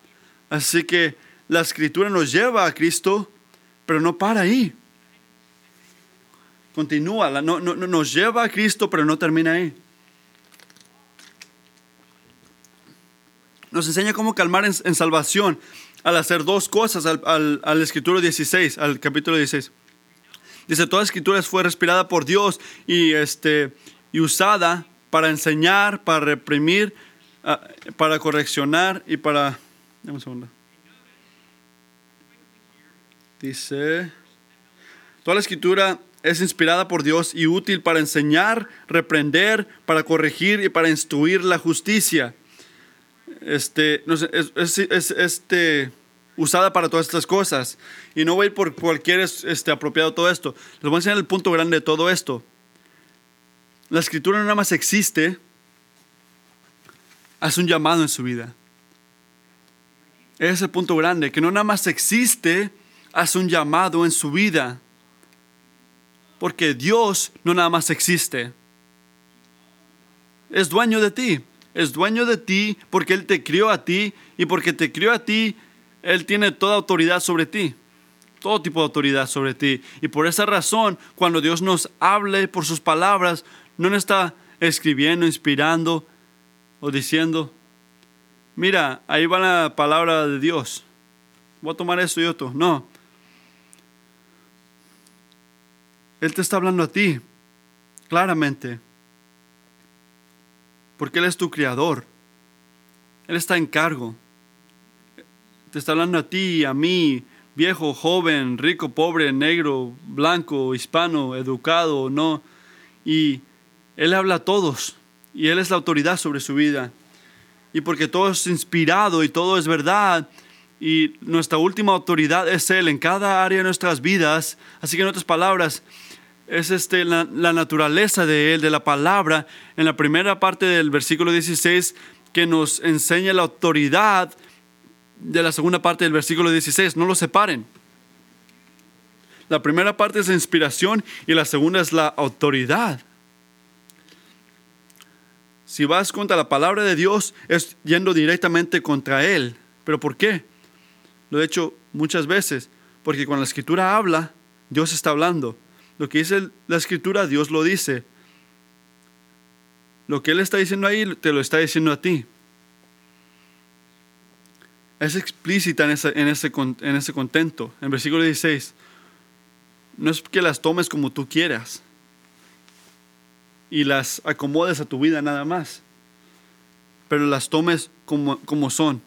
Así que la escritura nos lleva a Cristo, pero no para ahí. Continúa, no- no- nos lleva a Cristo, pero no termina ahí. nos enseña cómo calmar en, en salvación al hacer dos cosas al, al, al escritura 16, al capítulo 16. Dice, toda escritura fue respirada por Dios y, este, y usada para enseñar, para reprimir, ah, para correccionar y para... Dame un segundo. Dice, toda la escritura es inspirada por Dios y útil para enseñar, reprender, para corregir y para instruir la justicia este, este, usada para todas estas cosas. Y no voy a ir por cualquier es- este, apropiado todo esto. Les voy a enseñar el punto grande de todo esto. La escritura no nada más existe, hace un llamado en su vida. Ese es el punto grande, que no nada más existe, hace un llamado en su vida. Porque Dios no nada más existe. Es dueño de ti. Es dueño de ti porque Él te crió a ti y porque te crió a ti, Él tiene toda autoridad sobre ti. Todo tipo de autoridad sobre ti. Y por esa razón, cuando Dios nos hable por sus palabras, no nos está escribiendo, inspirando o diciendo, mira, ahí va la palabra de Dios. Voy a tomar esto y otro. No. Él te está hablando a ti, claramente. Porque Él es tu creador. Él está en cargo. Te está hablando a ti, a mí, viejo, joven, rico, pobre, negro, blanco, hispano, educado, no. Y Él habla a todos. Y Él es la autoridad sobre su vida. Y porque todo es inspirado y todo es verdad. Y nuestra última autoridad es Él en cada área de nuestras vidas. Así que en otras palabras, es este, la, la naturaleza de Él, de la palabra, en la primera parte del versículo 16, que nos enseña la autoridad de la segunda parte del versículo 16, no lo separen. La primera parte es la inspiración y la segunda es la autoridad. Si vas contra la palabra de Dios, es yendo directamente contra Él. ¿Pero por qué? Lo he hecho muchas veces. Porque cuando la escritura habla, Dios está hablando. Lo que dice la escritura, Dios lo dice. Lo que Él está diciendo ahí, te lo está diciendo a ti. Es explícita en ese, en ese, en ese contento. En versículo 16. No es que las tomes como tú quieras y las acomodes a tu vida nada más, pero las tomes como, como son.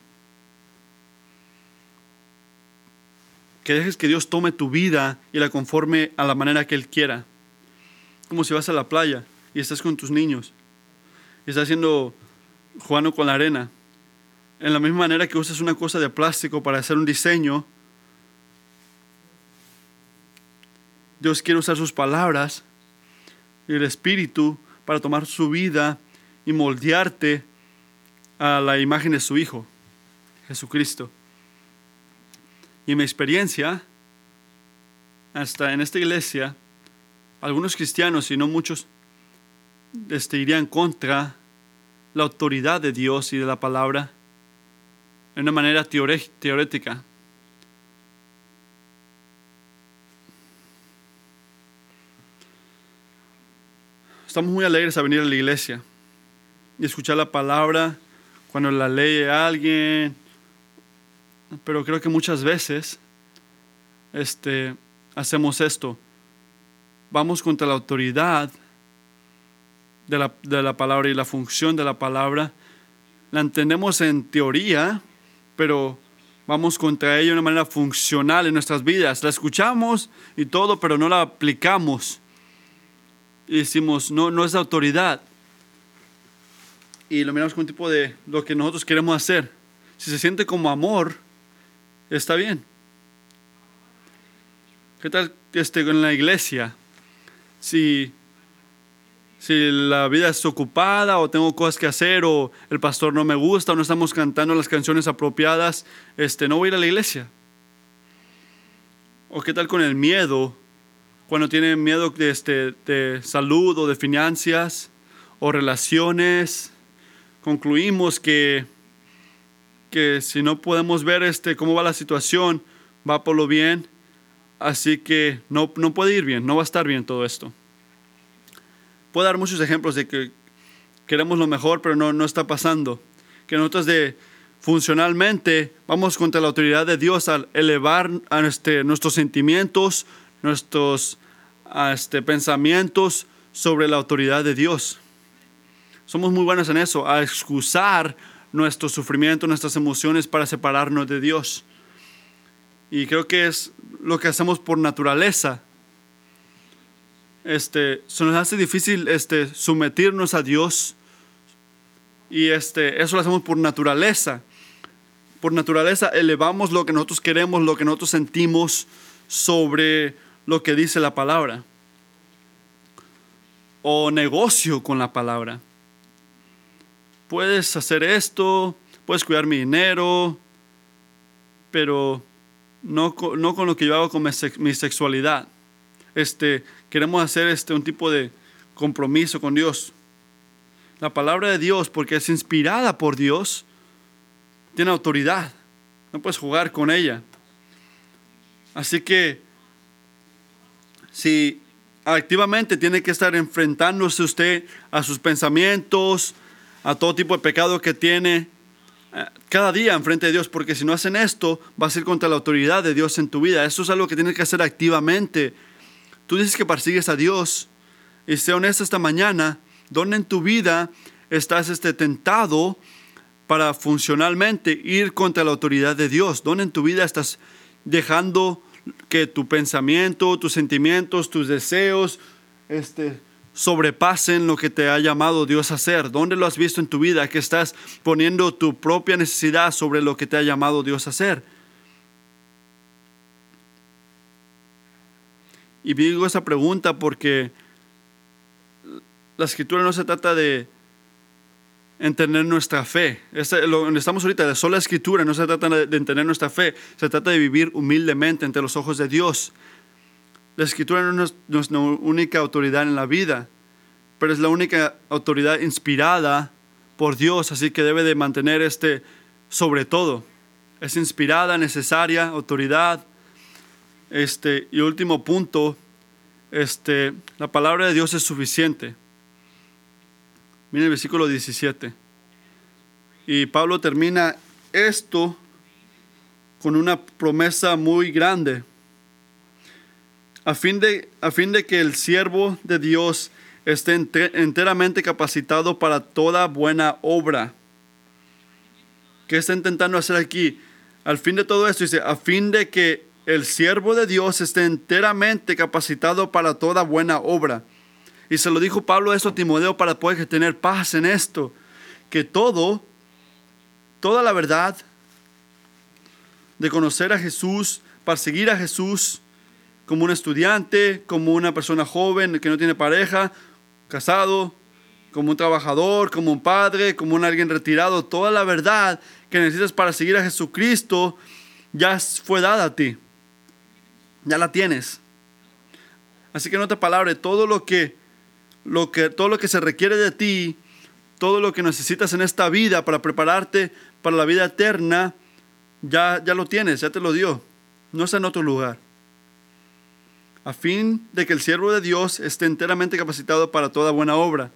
Que dejes que Dios tome tu vida y la conforme a la manera que Él quiera. Como si vas a la playa y estás con tus niños y estás haciendo jugando con la arena. En la misma manera que usas una cosa de plástico para hacer un diseño, Dios quiere usar sus palabras y el Espíritu para tomar su vida y moldearte a la imagen de su Hijo, Jesucristo. Y en mi experiencia, hasta en esta iglesia, algunos cristianos, y no muchos, este, irían contra la autoridad de Dios y de la palabra de una manera teorética. Estamos muy alegres a venir a la iglesia y escuchar la palabra cuando la lee alguien, pero creo que muchas veces este, hacemos esto. Vamos contra la autoridad de la, de la palabra y la función de la palabra. La entendemos en teoría, pero vamos contra ella de una manera funcional en nuestras vidas. La escuchamos y todo, pero no la aplicamos y decimos, no, no es autoridad. Y lo miramos como un tipo de lo que nosotros queremos hacer. Si se siente como amor, está bien. ¿Qué tal este, en la iglesia? Si, si la vida es ocupada o tengo cosas que hacer o el pastor no me gusta o no estamos cantando las canciones apropiadas, este, no voy a ir a la iglesia. ¿O qué tal con el miedo cuando tienen miedo de, este, de salud o de finanzas o relaciones, concluimos que, que si no podemos ver este, cómo va la situación, va por lo bien, así que no, no puede ir bien, no va a estar bien todo esto. Puedo dar muchos ejemplos de que queremos lo mejor, pero no, no está pasando. Que nosotros de funcionalmente vamos contra la autoridad de Dios al elevar a este, nuestros sentimientos, nuestros este, pensamientos sobre la autoridad de Dios. Somos muy buenos en eso, a excusar nuestro sufrimiento, nuestras emociones para separarnos de Dios. Y creo que es lo que hacemos por naturaleza. Este, se nos hace difícil este, someternos a Dios y este, eso lo hacemos por naturaleza. Por naturaleza elevamos lo que nosotros queremos, lo que nosotros sentimos sobre lo que dice la palabra. O negocio con la palabra. Puedes hacer esto, puedes cuidar mi dinero, pero no, no con lo que yo hago con mi, sexualidad. Este, queremos hacer este, un tipo de compromiso con Dios. La palabra de Dios, porque es inspirada por Dios, tiene autoridad. No puedes jugar con ella. Así que si activamente tiene que estar enfrentándose usted a sus pensamientos, a todo tipo de pecado que tiene eh, cada día enfrente de Dios, porque si no hacen esto, va a ser contra la autoridad de Dios en tu vida. Eso es algo que tienes que hacer activamente. Tú dices que persigues a Dios y sé honesto esta mañana, ¿dónde en tu vida estás este, tentado para funcionalmente ir contra la autoridad de Dios? ¿Dónde en tu vida estás dejando que tu pensamiento, tus sentimientos, tus deseos, este, sobrepasen lo que te ha llamado Dios a hacer. ¿Dónde lo has visto en tu vida? Que estás poniendo tu propia necesidad sobre lo que te ha llamado Dios a hacer. Y digo esa pregunta porque la escritura no se trata de, en tener nuestra fe. Este, lo, donde estamos ahorita, de sola escritura, no se trata de entender nuestra fe, se trata de vivir humildemente ante los ojos de Dios. La escritura no es nuestra única autoridad en la vida, pero es la única autoridad inspirada por Dios, así que debe de mantener este sobre todo. Es inspirada, necesaria, autoridad. Este, y último punto, este, la palabra de Dios es suficiente. Mira el versículo 17. Y Pablo termina esto con una promesa muy grande. A fin de, a fin de que el siervo de Dios esté enteramente capacitado para toda buena obra. ¿Qué está intentando hacer aquí? Al fin de todo esto dice, a fin de que el siervo de Dios esté enteramente capacitado para toda buena obra. Y se lo dijo Pablo eso a Timoteo para poder tener paz en esto, que todo, toda la verdad de conocer a Jesús, para seguir a Jesús como un estudiante, como una persona joven que no tiene pareja, casado, como un trabajador, como un padre, como un alguien retirado, toda la verdad que necesitas para seguir a Jesucristo ya fue dada a ti. Ya la tienes. Así que no te palabra, todo lo que, lo que, todo lo que se requiere de ti, todo lo que necesitas en esta vida para prepararte para la vida eterna, ya, ya lo tienes, ya te lo dio. No está en otro lugar a fin de que el siervo de Dios esté enteramente capacitado para toda buena obra.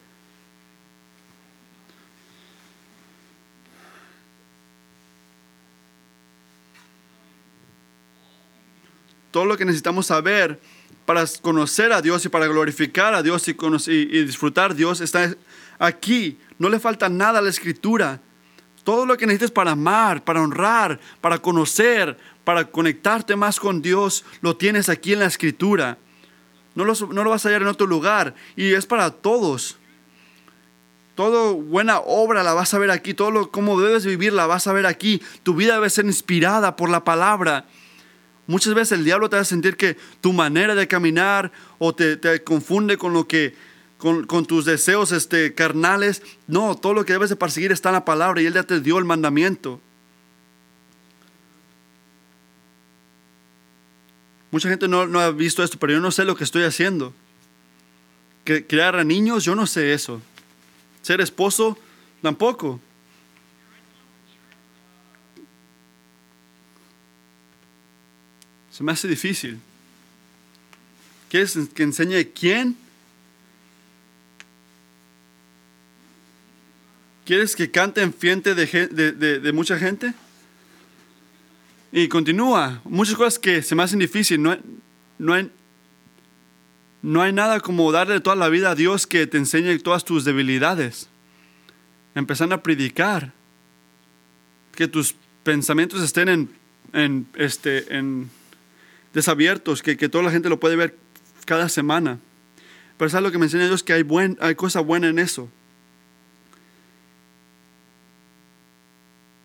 Todo lo que necesitamos saber para conocer a Dios y para glorificar a Dios y, y disfrutar Dios está aquí. No le falta nada a la escritura. Todo lo que necesites para amar, para honrar, para conocer, para conectarte más con Dios, lo tienes aquí en la escritura. No lo, no lo vas a hallar en otro lugar. Y es para todos. Toda buena obra la vas a ver aquí. Todo lo, cómo debes vivir la vas a ver aquí. Tu vida debe ser inspirada por la palabra. Muchas veces el diablo te a sentir que tu manera de caminar o te, confunde con lo que con, con, tus deseos este, carnales. No, todo lo que debes de perseguir está en la palabra y Él ya te dio el mandamiento. Mucha gente no, no, ha visto esto, pero yo no sé lo que estoy haciendo. Crear a niños, yo no sé eso. Ser esposo, tampoco. Se me hace difícil. ¿Quieres que enseñe quién? ¿Quieres que cante en frente de, de, mucha gente? Y continúa, muchas cosas que se me hacen difíciles. No, no, hay, no hay nada como darle toda la vida a Dios que te enseñe todas tus debilidades. Empezando a predicar. Que tus pensamientos estén en, este, en desabiertos, que, que, toda la gente lo puede ver cada semana. Pero es lo que me enseña Dios que hay, buen, hay cosa buena en eso.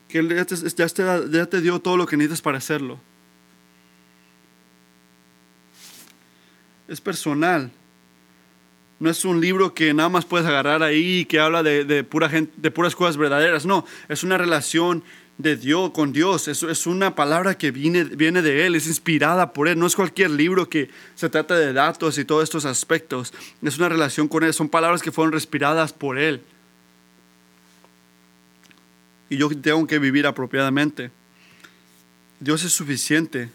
que Él ya te, dio todo lo que necesitas para hacerlo. Es personal. No es un libro que nada más puedes agarrar ahí que habla de, pura gente, de puras cosas verdaderas. No, es una relación de Dios con Dios. Es, es una palabra que viene, viene de Él, es inspirada por Él. No es cualquier libro que se trata de datos y todos estos aspectos. Es una relación con Él. Son palabras que fueron respiradas por Él y yo tengo que vivir apropiadamente. Dios es suficiente.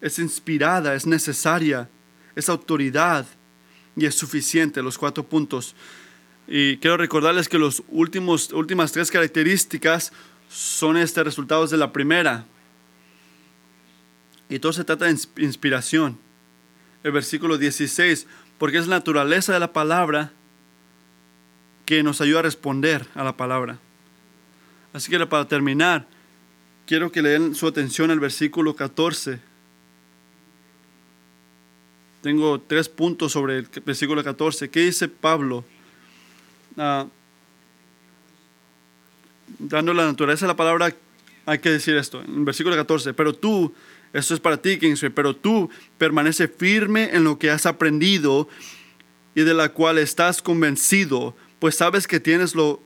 Es inspirada, es necesaria, es autoridad y es suficiente, los cuatro puntos. Y quiero recordarles que las últimas tres características son este resultados de la primera. Y todo se trata de inspiración. El versículo 16, porque es la naturaleza de la palabra que nos ayuda a responder a la palabra. Así que para terminar, quiero que le den su atención al versículo 14. Tengo tres puntos sobre el versículo 14. ¿Qué dice Pablo? Ah, dando la naturaleza de la palabra, hay que decir esto. En el versículo 14, pero tú, esto es para ti, Kingsley, pero tú permanece firme en lo que has aprendido y de la cual estás convencido pues sabes que tienes lo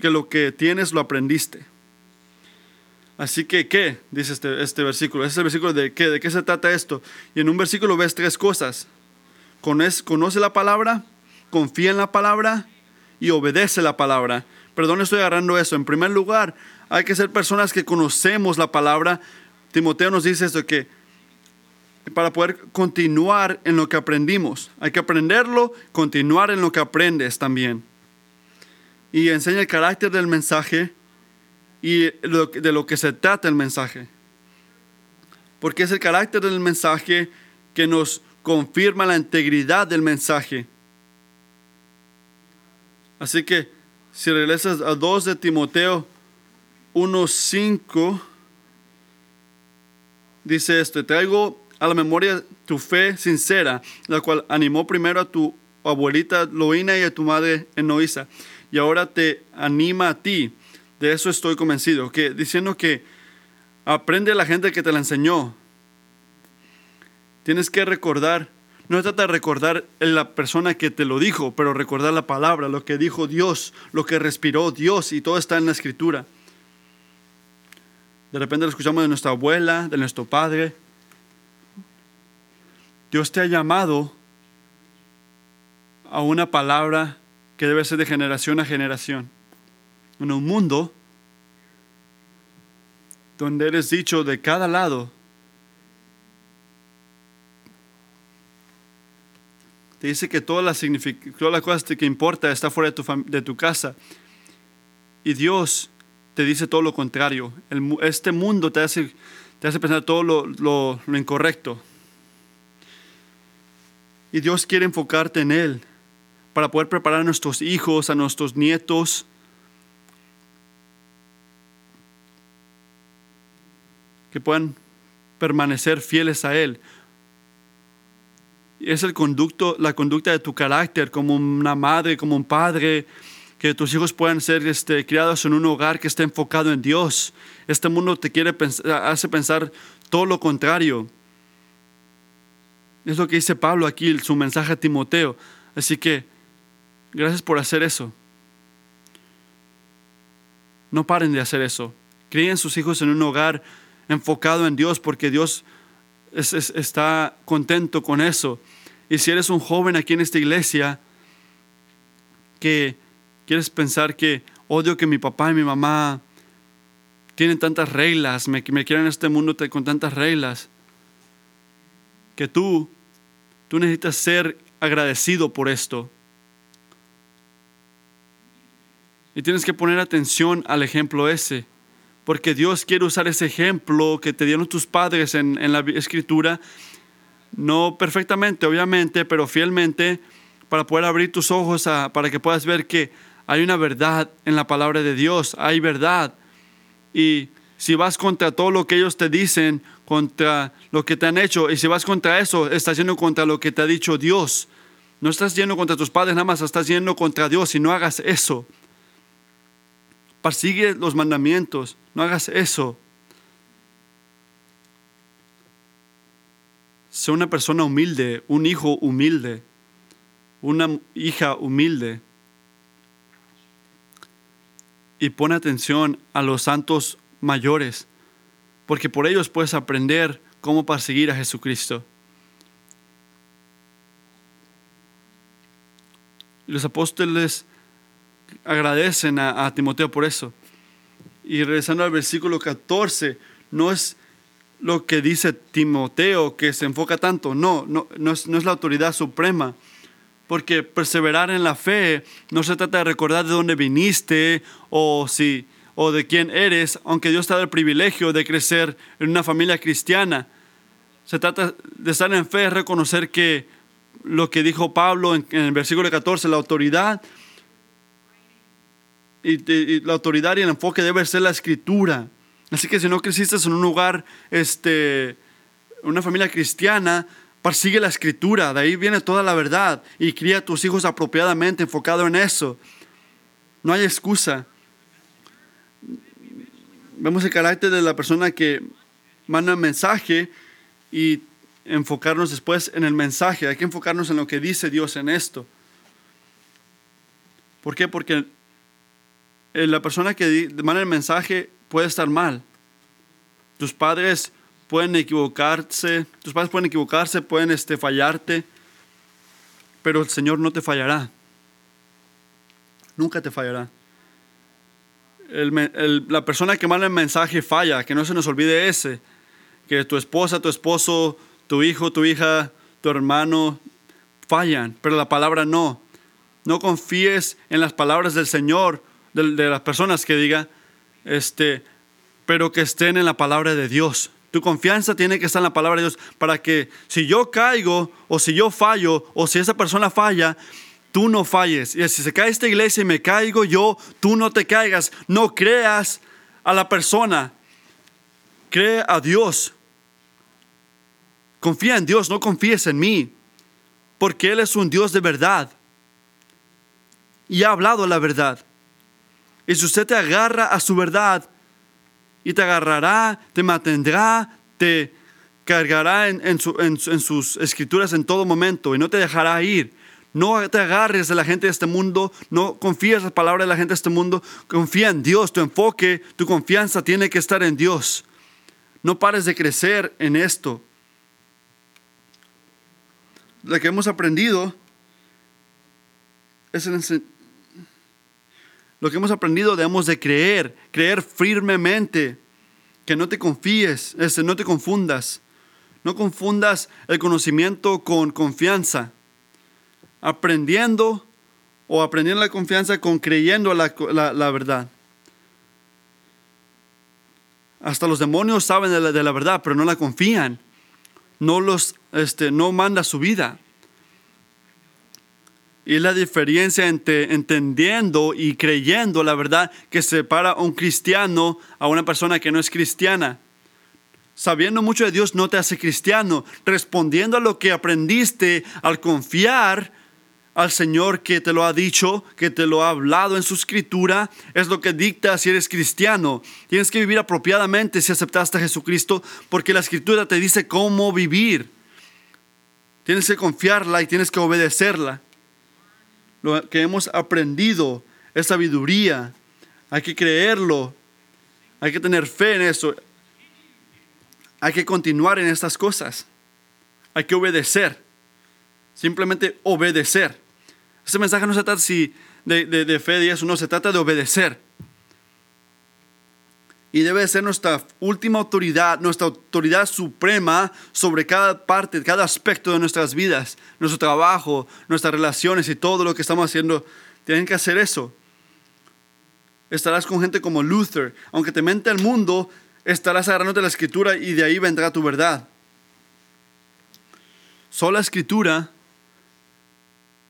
que lo que tienes lo aprendiste. Así que, ¿qué? Dice este, este versículo. Este es el versículo de qué, de qué se trata esto. Y en un versículo ves tres cosas. Conoce la palabra, confía en la palabra y obedece la palabra. ¿Pero dónde estoy agarrando eso? En primer lugar, hay que ser personas que conocemos la palabra. Timoteo nos dice esto, que para poder continuar en lo que aprendimos, hay que aprenderlo, continuar en lo que aprendes también. Y enseña el carácter del mensaje y de lo que se trata el mensaje. Porque es el carácter del mensaje que nos confirma la integridad del mensaje. Así que si regresas a 2 de Timoteo 1.5, dice esto, traigo a la memoria tu fe sincera, la cual animó primero a tu abuelita Loina y a tu madre Enoisa, y ahora te anima a ti. De eso estoy convencido, que diciendo que aprende a la gente que te la enseñó. Tienes que recordar no trata de recordar la persona que te lo dijo, pero recordar la palabra, lo que dijo Dios, lo que respiró Dios y todo está en la escritura. De repente lo escuchamos de nuestra abuela, de nuestro padre. Dios te ha llamado a una palabra que debe ser de generación a generación. En un mundo donde eres dicho de cada lado, Te dice que todas las, cosas que importa está fuera de tu, casa. Y Dios te dice todo lo contrario. este mundo te hace, pensar todo lo incorrecto. Y Dios quiere enfocarte en Él para poder preparar a nuestros hijos, a nuestros nietos. Que puedan permanecer fieles a Él es el conducto, la conducta de tu carácter como una madre, como un padre, que tus hijos puedan ser este, criados en un hogar que esté enfocado en Dios. Este mundo te quiere hace pensar todo lo contrario. Es lo que dice Pablo aquí, su mensaje a Timoteo. Así que, gracias por hacer eso. No paren de hacer eso. Críen sus hijos en un hogar enfocado en Dios porque Dios está contento con eso. Y si eres un joven aquí en esta iglesia que quieres pensar que odio que mi papá y mi mamá tienen tantas reglas, me, quieren en este mundo con tantas reglas, que tú, tú necesitas ser agradecido por esto. Y tienes que poner atención al ejemplo ese, porque Dios quiere usar ese ejemplo que te dieron tus padres en la escritura no perfectamente, obviamente, pero fielmente, para poder abrir tus ojos para que puedas ver que hay una verdad en la palabra de Dios, hay verdad. Y si vas contra todo lo que ellos te dicen, contra lo que te han hecho, y si vas contra eso, estás yendo contra lo que te ha dicho Dios. No estás yendo contra tus padres, nada más estás yendo contra Dios y no hagas eso. Persigue los mandamientos, no hagas eso. Sé una persona humilde, un hijo humilde, una hija humilde. Y pon atención a los santos mayores, porque por ellos puedes aprender cómo perseguir a Jesucristo. Los apóstoles agradecen a, a Timoteo por eso. Y regresando al versículo 14, no es lo que dice Timoteo, que se enfoca tanto. No, no, no, es, la autoridad suprema. Porque perseverar en la fe no se trata de recordar de dónde viniste o, si, o de quién eres, aunque Dios te da el privilegio de crecer en una familia cristiana. Se trata de estar en fe, reconocer que lo que dijo Pablo en, el versículo 14, la autoridad y, la autoridad y el enfoque debe ser la escritura. Así que si no creciste en un lugar, este, una familia cristiana, persigue la escritura, de ahí viene toda la verdad y cría a tus hijos apropiadamente, enfocado en eso. No hay excusa. Vemos el carácter de la persona que manda un mensaje y enfocarnos después en el mensaje. Hay que enfocarnos en lo que dice Dios en esto. ¿Por qué? Porque eh, la persona que manda el mensaje puede estar mal. Tus padres pueden equivocarse, tus padres pueden equivocarse, pueden este, fallarte, pero el Señor no te fallará. Nunca te fallará. la persona que manda el mensaje falla, que no se nos olvide ese, que tu esposa, tu esposo, tu hijo, tu hija, tu hermano fallan, pero la palabra no. No confíes en las palabras del Señor, de, las personas que diga, este, pero que estén en la palabra de Dios. Tu confianza tiene que estar en la palabra de Dios para que si yo caigo o si yo fallo o si esa persona falla, tú no falles. Y si se cae esta iglesia y me caigo yo, tú no te caigas. No creas a la persona. Cree a Dios. Confía en Dios, no confíes en mí. Porque Él es un Dios de verdad. Y ha hablado la verdad. Y si usted te agarra a su verdad, y te agarrará, te mantendrá, te cargará en, sus escrituras en todo momento y no te dejará ir. No te agarres de la gente de este mundo, no confíes en las palabras de la gente de este mundo, confía en Dios, tu enfoque, tu confianza tiene que estar en Dios. No pares de crecer en esto. Lo que hemos aprendido es el, lo que hemos aprendido debemos de creer, creer firmemente, que no te confíes, este, no te confundas, no confundas el conocimiento con confianza, aprendiendo o aprendiendo la confianza con creyendo la, la, verdad. Hasta los demonios saben de la, de la, verdad, pero no la confían. No los, este, no manda su vida. Y la diferencia entre entendiendo y creyendo la verdad que separa a un cristiano a una persona que no es cristiana. Sabiendo mucho de Dios no te hace cristiano. Respondiendo a lo que aprendiste al confiar al Señor que te lo ha dicho, que te lo ha hablado en su escritura, es lo que dicta si eres cristiano. Tienes que vivir apropiadamente si aceptaste a Jesucristo, porque la escritura te dice cómo vivir. Tienes que confiarla y tienes que obedecerla lo que hemos aprendido es sabiduría. Hay que creerlo. Hay que tener fe en eso. Hay que continuar en estas cosas. Hay que obedecer. Simplemente obedecer. Este mensaje no se trata de, de, de fe y eso, no, se trata de obedecer y debe ser nuestra última autoridad, nuestra autoridad suprema sobre cada parte, cada aspecto de nuestras vidas, nuestro trabajo, nuestras relaciones y todo lo que estamos haciendo. Tienen que hacer eso. Estarás con gente como Luther. Aunque te mente el mundo, estarás agarrándote la escritura y de ahí vendrá tu verdad. Sola escritura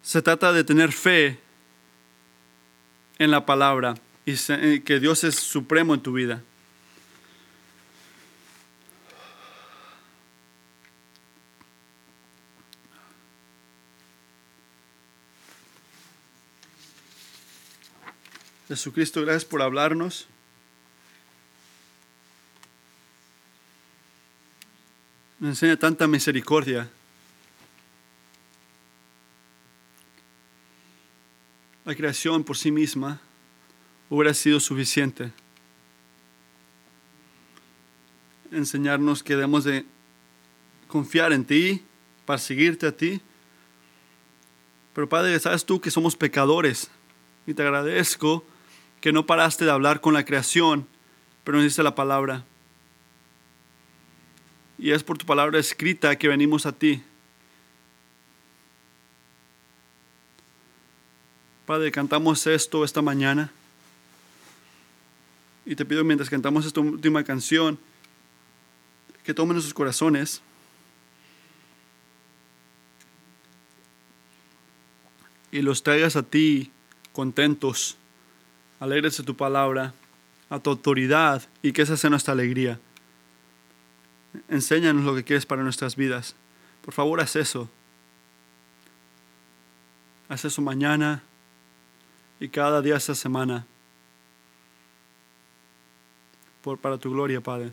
se trata de tener fe en la palabra y que Dios es supremo en tu vida. Jesucristo, gracias por hablarnos. Me enseña tanta misericordia. La creación por sí misma hubiera sido suficiente. Enseñarnos que debemos de confiar en ti, para seguirte a ti. Pero Padre, sabes tú que somos pecadores y te agradezco que no paraste de hablar con la creación, pero nos dice la palabra. Y es por tu palabra escrita que venimos a ti. Padre, cantamos esto esta mañana. Y te pido mientras cantamos esta última canción, que tomen nuestros corazones. Y los traigas a ti contentos alegres tu palabra, a tu autoridad y que esa sea nuestra alegría. Enséñanos lo que quieres para nuestras vidas. Por favor, haz eso. Haz eso mañana y cada día esta semana. Por, para tu gloria, Padre.